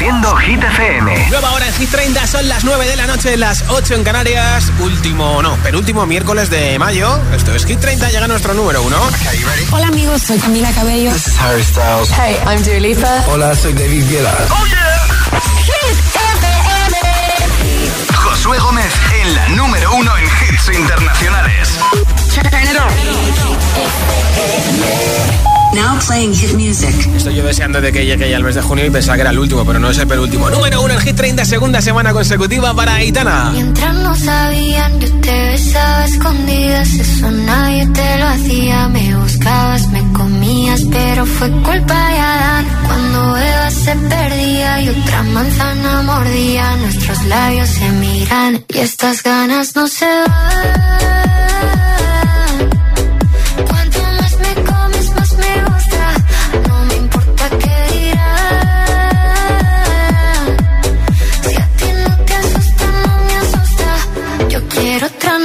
Reproduciendo Hit FM. Nueva hora en Hit 30, son las 9 de la noche, las 8 en Canarias. Último, no, penúltimo miércoles de mayo. Esto es Hit 30, llega nuestro número uno. Hola amigos, soy Camila Cabello. This is Harry Styles. Hey, I'm Dua Lipa. Hola, soy David Guetta. ¡Oh, yeah! Hit FM. Josué Gómez en la número uno en hits internacionales. Now playing hit music. Estoy yo deseando de que llegue ya el mes de junio y pensaba que era el último, pero no es el penúltimo. Número uno en Hit 30, segunda semana consecutiva para Aitana. Mientras no sabían, yo te besaba escondidas. Eso nadie te lo hacía. Me buscabas, me comías, pero fue culpa de Adán. Cuando Eva se perdía y otra manzana mordía, nuestros labios se miran y estas ganas no se van.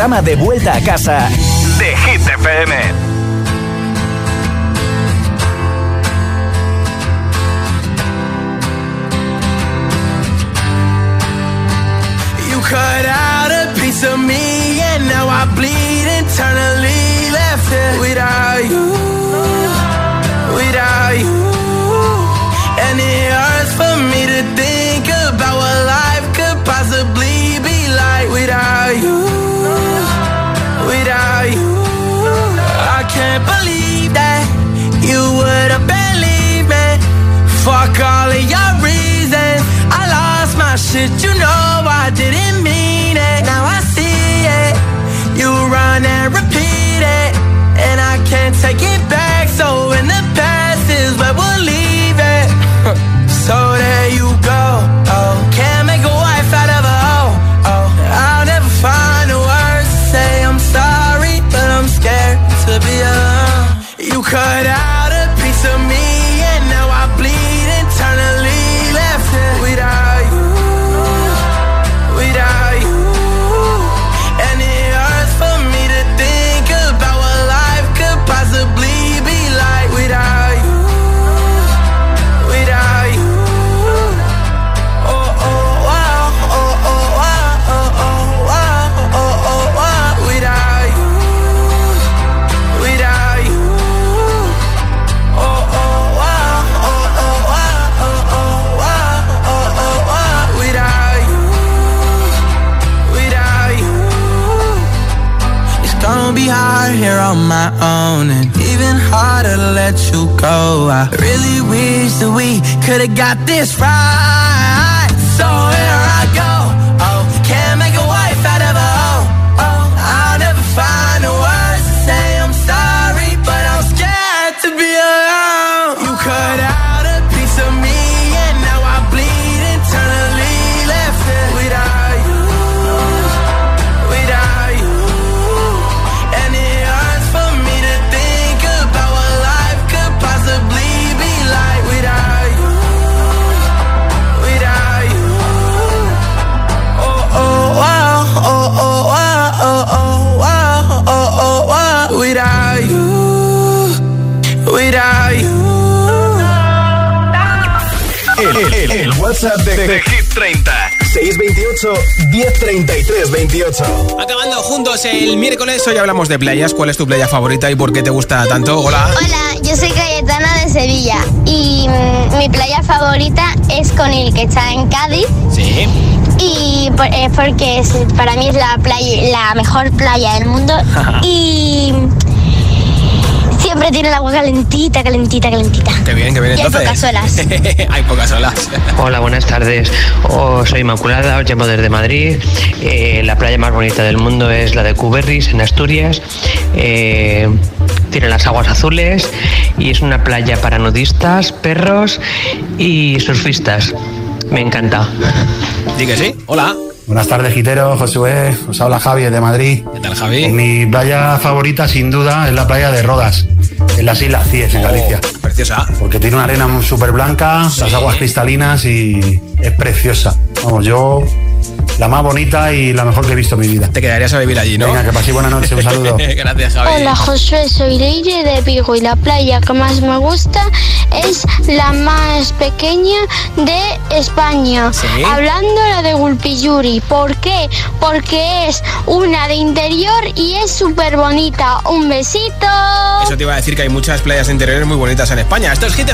programa de vuelta a casa de Hit FM. You cut out a piece of me and now I bleed got this right. 1033 28 Acabando juntos el miércoles, hoy hablamos de playas. ¿Cuál es tu playa favorita y por qué te gusta tanto? Hola. Hola, yo soy Cayetana de Sevilla y mm, mi playa favorita es Conil, que está en Cádiz. Sí. Y eh, porque es, para mí es la playa, la mejor playa del mundo. y Siempre tiene el agua calentita, calentita, calentita. Qué bien, qué bien. Y hay pocas olas. hay pocas olas. Hola, buenas tardes. Oh, soy Inmaculada, os llamo desde Madrid. Eh, la playa más bonita del mundo es la de Cuberris, en Asturias. Eh, tiene las aguas azules y es una playa para nudistas, perros y surfistas. Me encanta. ¿Sí que sí? Hola. Buenas tardes, Gitero, Josué. Os habla Javi de Madrid. ¿Qué tal, Javi? Mi playa favorita, sin duda, es la playa de Rodas, en las Islas Cíes, en Galicia. Oh, preciosa. Porque tiene una arena súper blanca, las aguas cristalinas y es preciosa. Vamos, yo la más bonita y la mejor que he visto en mi vida. Te quedarías a vivir allí, ¿no? Venga, que paséis buena noche, un saludo. Gracias, Javi. Hola, Josué, soy Leire de Vigo y la playa que más me gusta es la más pequeña de España. Hablando la de Gulpiyuri. ¿Por qué? Porque es una de interior y es súper bonita. Un besito. Eso te iba a decir que hay muchas playas interiores muy bonitas en España. Esto es Hit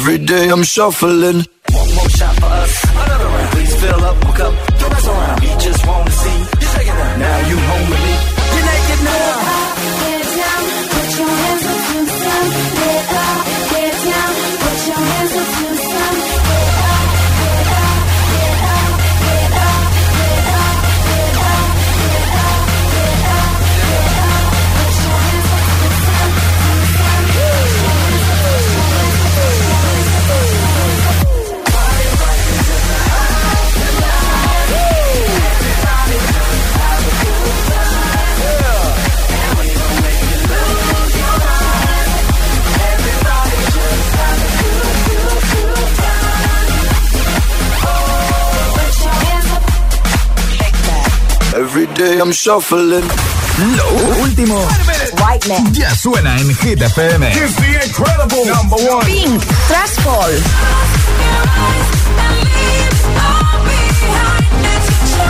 Every day I'm shuffling. One more shot for us. Another round. Please fill up my cup. Don't mess around. We just wanna see day I'm shuffling. Lo último ya suena en Hit FM. It's the incredible number one. Pink, Trash Fall.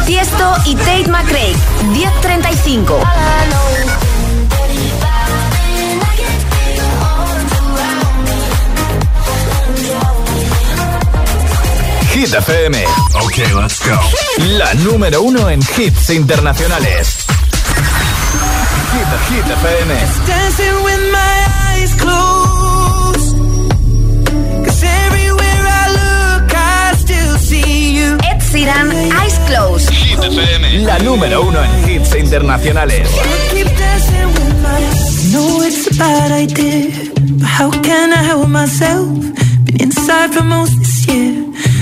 Tiesto y Tate McRae, 1035. Hit FM. Okay, let's go. La número uno en hits internacionales. Hit, Hit FM. Dancing with my eyes closed. Cause everywhere I look, I still see you. Ed Sheeran, Eyes Closed. Hit FM. La número uno en hits internacionales. Keep dancing with my know it's a bad idea. But how can I help myself? Been inside for most this year.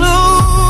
clue.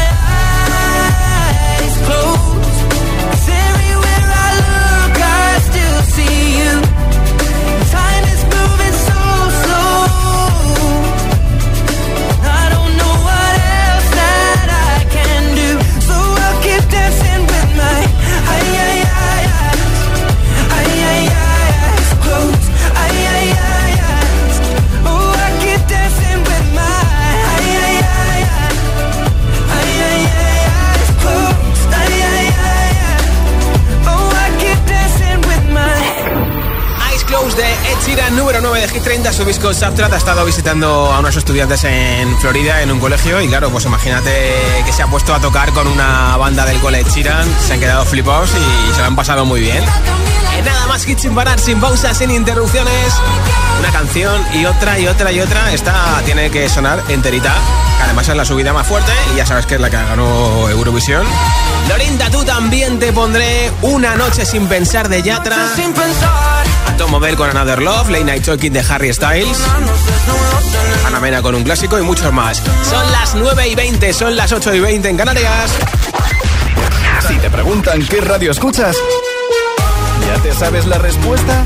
número 9 de Hit 30. Su disco Subtrat ha estado visitando a unos estudiantes en Florida en un colegio. Y claro, pues imagínate que se ha puesto a tocar con una banda del cole Sheeran. Se han quedado flipados y se lo han pasado muy bien. Nada más hits sin parar, sin pausas, sin interrupciones. Una canción y otra y otra y otra. Esta tiene que sonar enterita. Además es la subida más fuerte y ya sabes que es la que ganó Eurovisión. Lorinda, tú también te pondré una noche sin pensar de Yatra. sin pensar. Tom con Another Love, Late Night Talking de Harry Styles, Ana Mena con un clásico y muchos más. Son las 9 y 20, son las 8 y 20 en Canarias. Si te preguntan qué radio escuchas, ¿ya te sabes la respuesta?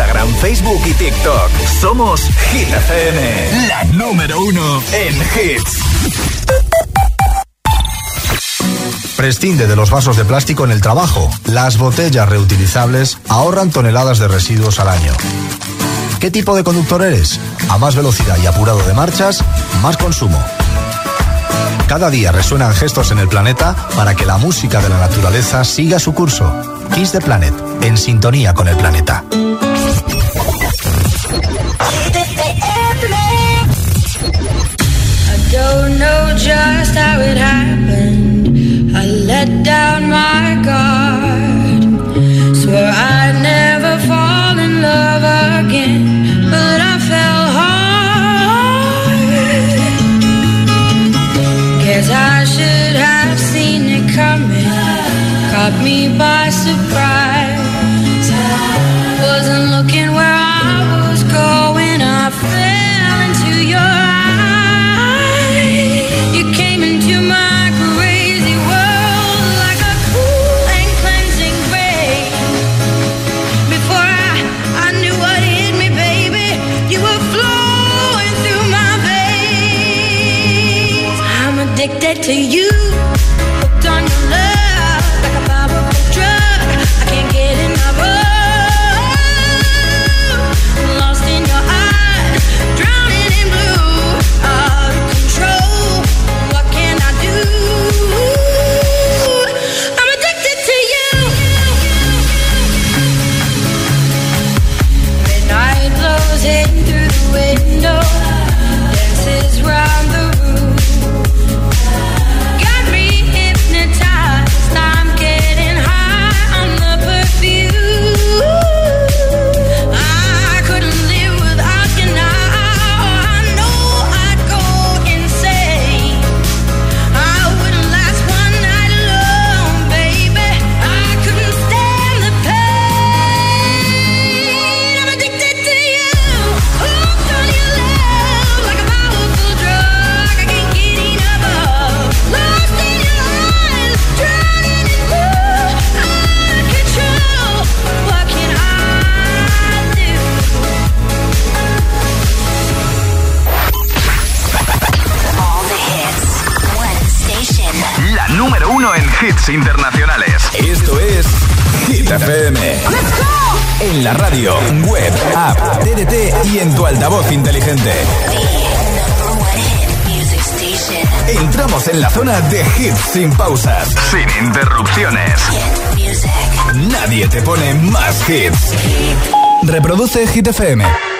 Facebook y TikTok. Somos Hit FM, la número uno en hits. Prescinde de los vasos de plástico en el trabajo. Las botellas reutilizables ahorran toneladas de residuos al año. ¿Qué tipo de conductor eres? A más velocidad y apurado de marchas, más consumo. Cada día resuenan gestos en el planeta para que la música de la naturaleza siga su curso. Kiss the Planet, en sintonía con el planeta. Just how it happened. I let down my guard. Swore I'd never fall in love again, but I fell hard. Guess I should have seen it coming. Caught me by sin interrupciones. Nadie te pone más hits. Reproduce Hit FM.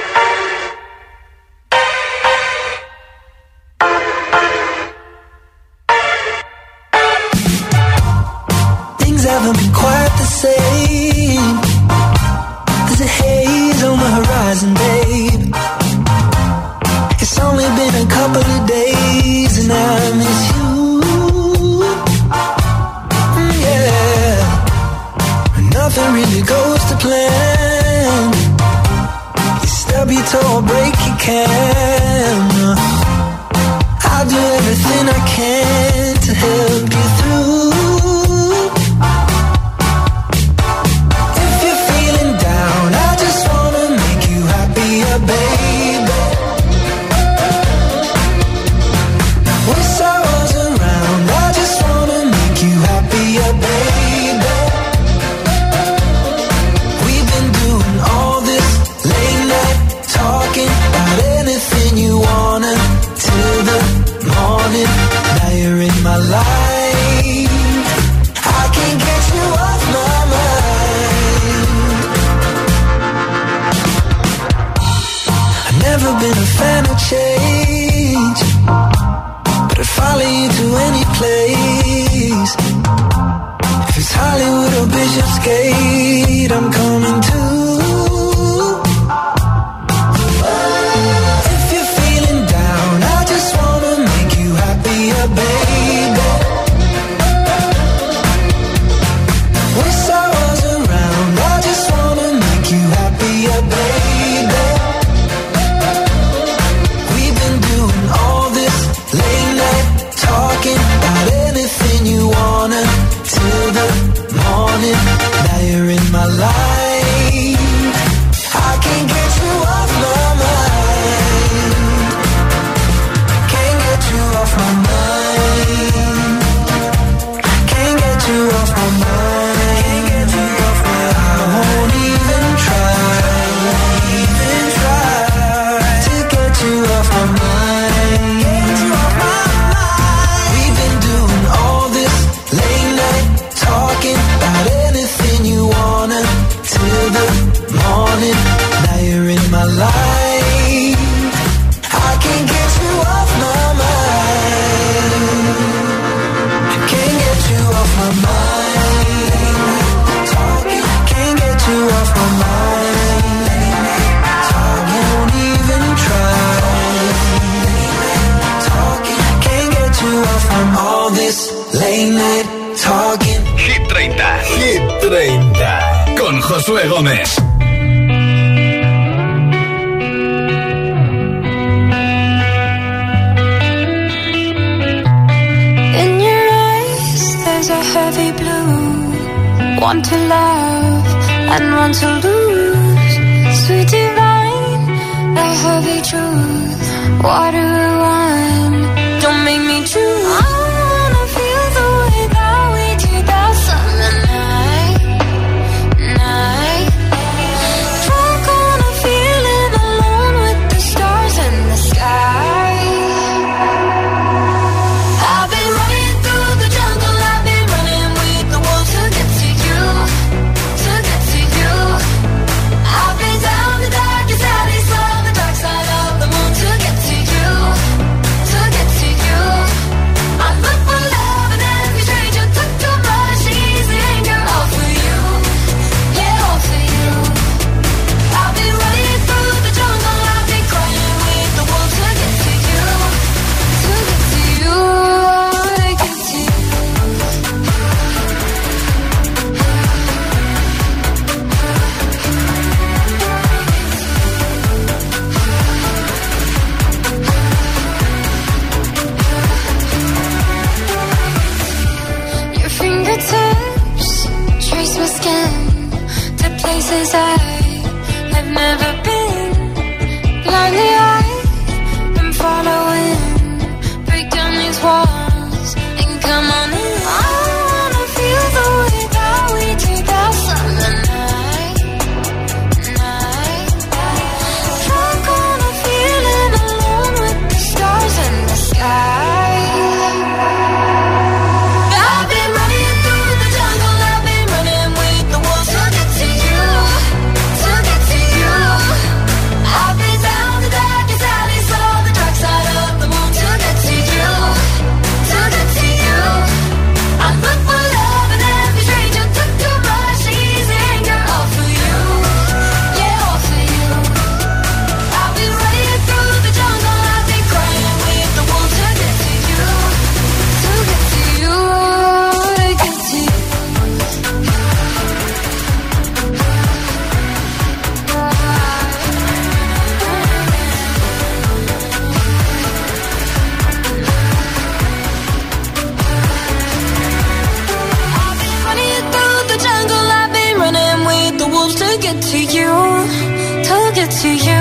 it to you.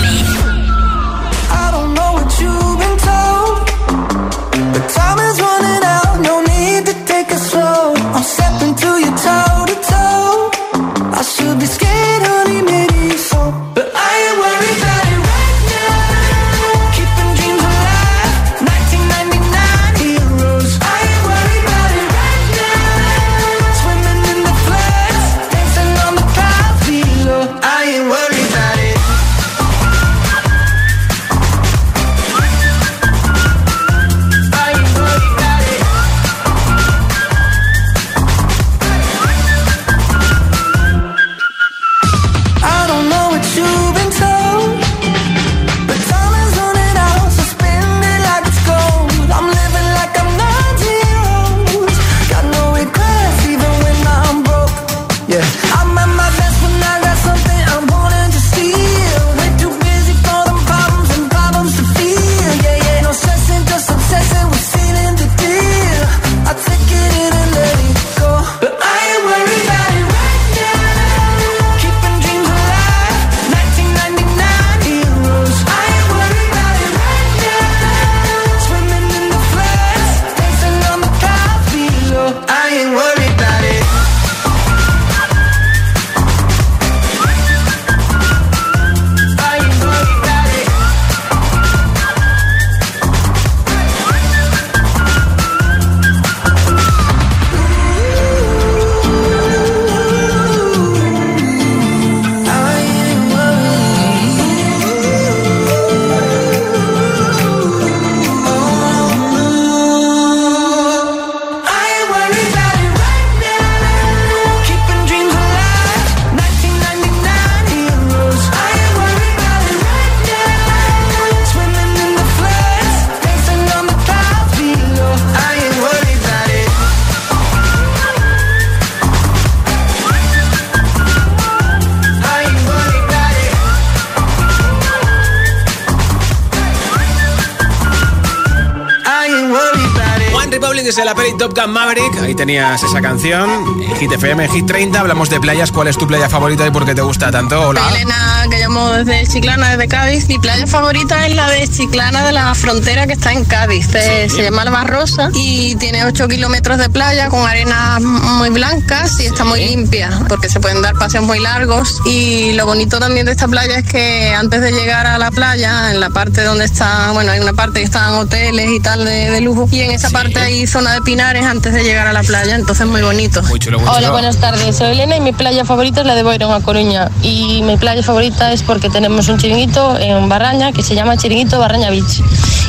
Ahí tenías esa canción. En Hit FM, Hit 30. Hablamos de playas. ¿Cuál es tu playa favorita y por qué te gusta tanto? Hola. Elena, llamo desde Chiclana, desde Cádiz. Mi playa favorita es la de Chiclana de la frontera que está en Cádiz. Se, se llama Albarrosa y tiene 8 kilómetros de playa con arenas muy blancas y está muy limpia porque se pueden dar paseos muy largos. Y lo bonito también de esta playa es que antes de llegar a la playa, en la parte donde está, bueno, hay una parte que están hoteles y tal de, de lujo y en esa parte hay zona de pinares antes de llegar a la playa, entonces muy bonito. Muy chulo, muy Hola, chulo. buenas tardes. Soy Elena y mi playa favorita es la de Boirón, a Coruña. Y mi playa favorita es porque tenemos un chiringuito en Barraña que se llama Chiringuito Barraña Beach.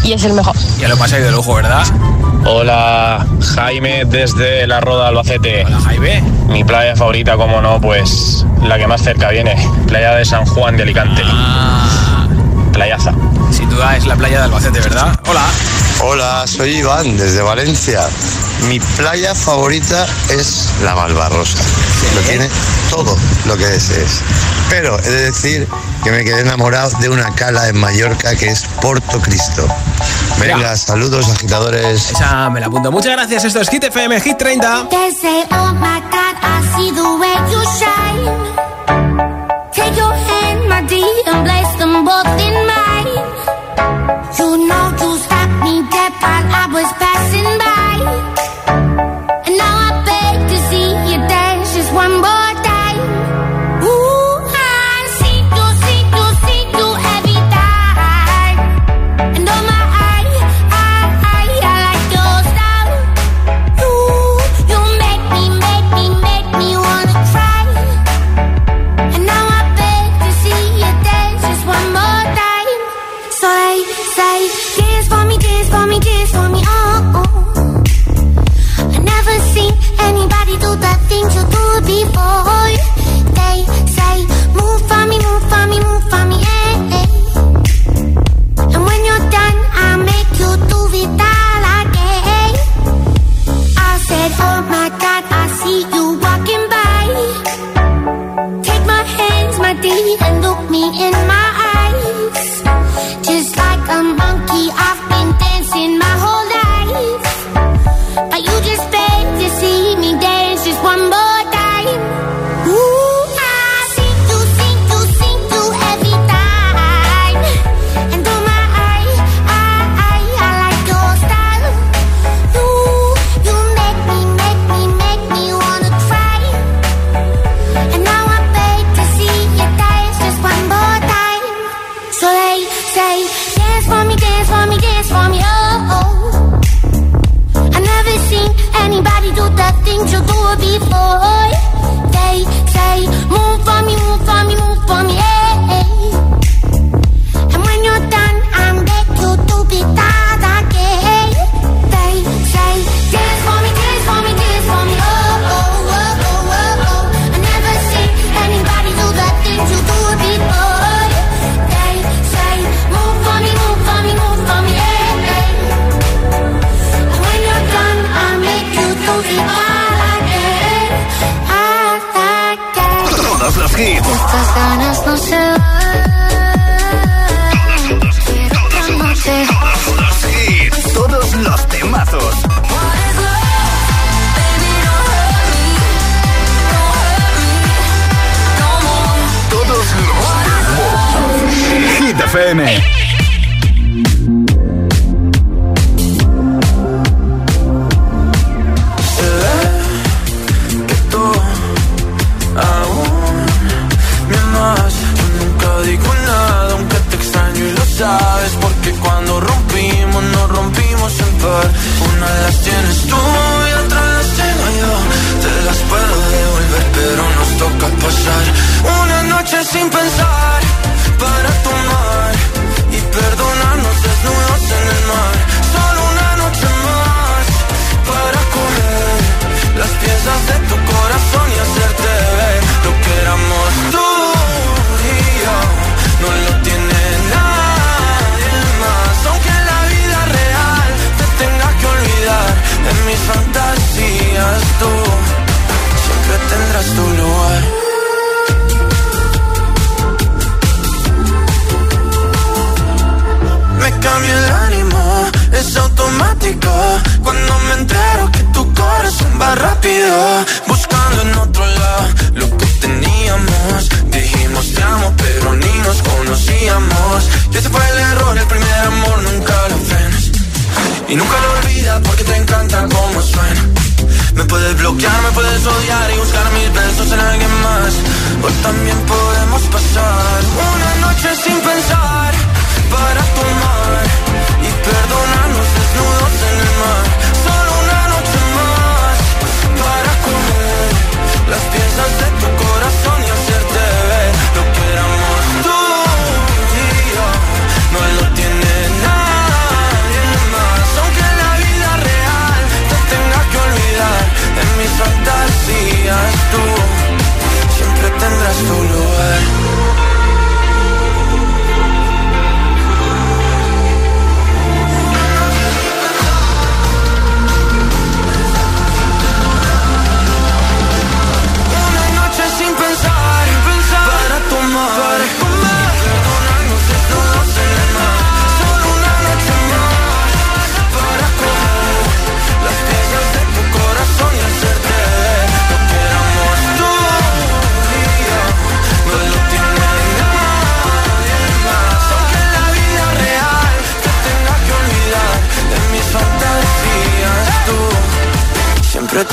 Y es el mejor. Ya lo pasáis de lujo, ¿verdad? Hola, Jaime desde la Roda Albacete. Hola, Jaime. Mi playa favorita, como no, pues la que más cerca viene, playa de San Juan de Alicante. Ah, Playaza. sin duda es la playa de Albacete, ¿verdad? Hola. Hola, soy Iván desde Valencia. Mi playa favorita es la Malvarrosa. Lo tiene todo lo que desees. Pero he de decir que me quedé enamorado de una cala en Mallorca que es Porto Cristo. Venga, saludos agitadores. Esa me la apunto. Muchas gracias. Esto es Hit FM, Hit 30.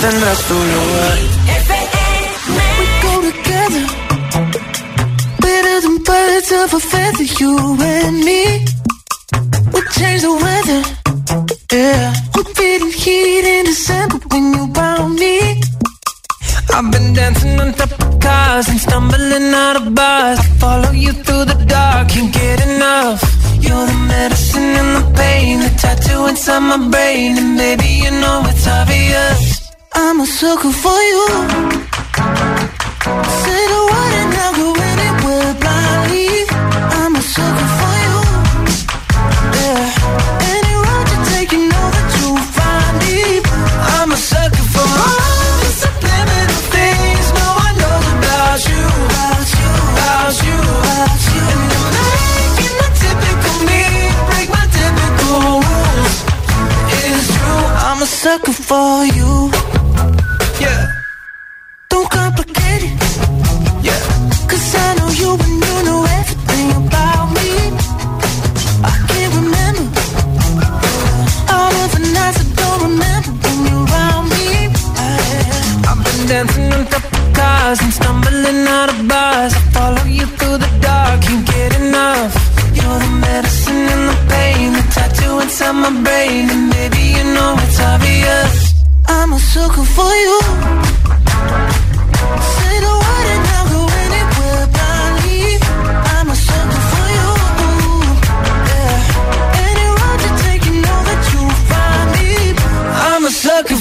tendrás tu lugar. We go together, better than birds of a feather, you and me. We change the weather.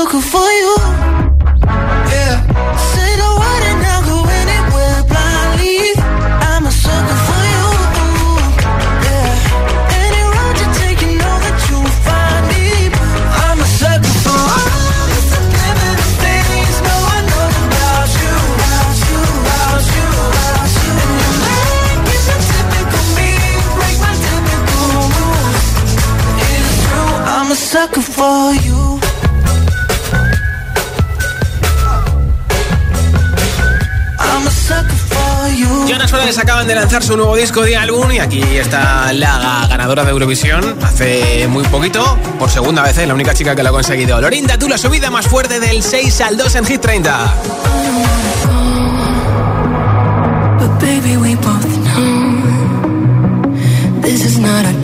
look for acaban de lanzar su nuevo disco de álbum y aquí está la ganadora de Eurovisión hace muy poquito, por segunda vez, ¿eh? la única chica que lo ha conseguido. Lorinda, tú la subida más fuerte del 6 al 2 en Hit 30. Baby, we both know this is not a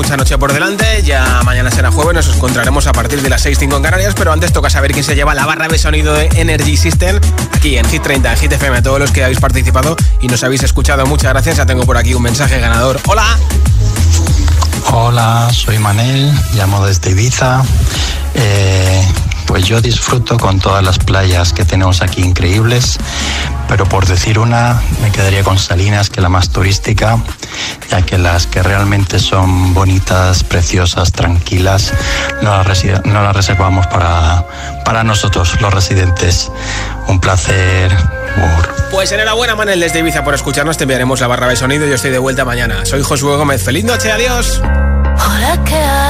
mucha noche por delante, ya mañana será jueves, nos encontraremos a partir de las 6.05 en Canarias, pero antes toca saber quién se lleva la barra de sonido de Energy System aquí en Hit 30, en Hit FM, a todos los que habéis participado y nos habéis escuchado, muchas gracias, ya tengo por aquí un mensaje ganador. ¡Hola! Hola, soy Manel, llamo desde Ibiza. Eh, pues yo disfruto con todas las playas que tenemos aquí increíbles, pero por decir una, me quedaría con Salinas, que es la más turística, ya que las que realmente son bonitas, preciosas, tranquilas, no las, resi- no las reservamos para, para nosotros, los residentes. Un placer. Pues enhorabuena Manel desde Ibiza por escucharnos, te enviaremos la barra de sonido y yo estoy de vuelta mañana. Soy Josué Gómez, feliz noche, adiós. Hola, ¿qué hay?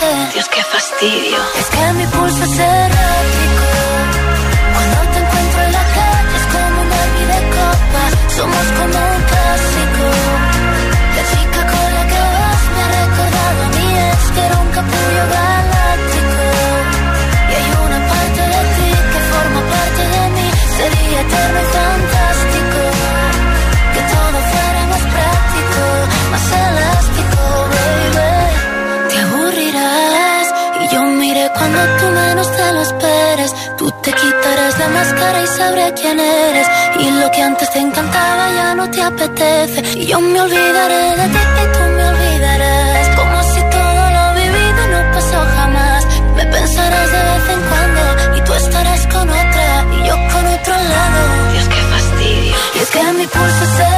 Dios, qué fastidio. Es que mi pulso es errático. Cuando te encuentro en la calle es como un derbi de copa. Somos como un clásico. La chica con la que vas me ha recordado a mí es que era un capullo galáctico. Y hay una parte de ti que forma parte de mí. Sería eterno y fantástico. Que todo fuera más práctico, más elástico, baby. Y yo miré cuando tú menos te lo esperes. Tú te quitarás la máscara y sabré quién eres. Y lo que antes te encantaba ya no te apetece. Y yo me olvidaré de ti y tú me olvidarás. Como si todo lo vivido no pasó jamás. Me pensarás de vez en cuando y tú estarás con otra y yo con otro lado. Dios, qué fastidio. Y es que mi pulso es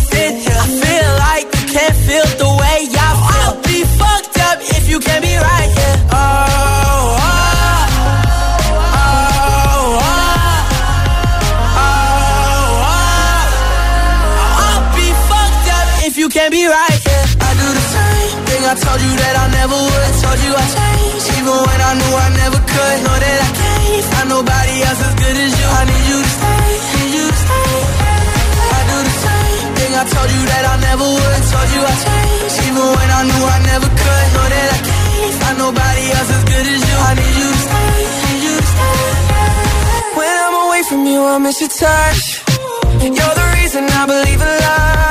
can't be right here. Oh, oh, oh, oh, oh, oh. I'll be fucked up if you can't be right here. I do the same thing I told you that I never would. Told you I changed, even when I knew I never could. Know that I can't find nobody else as good as you. I need you to stay, need you to stay. I do the same thing I told you that I never would. Told you I changed, even when I knew I never could. Nobody else as good as you. I need you to stay, need you to stay. When I'm away from you, I miss your touch. You're the reason I believe in love.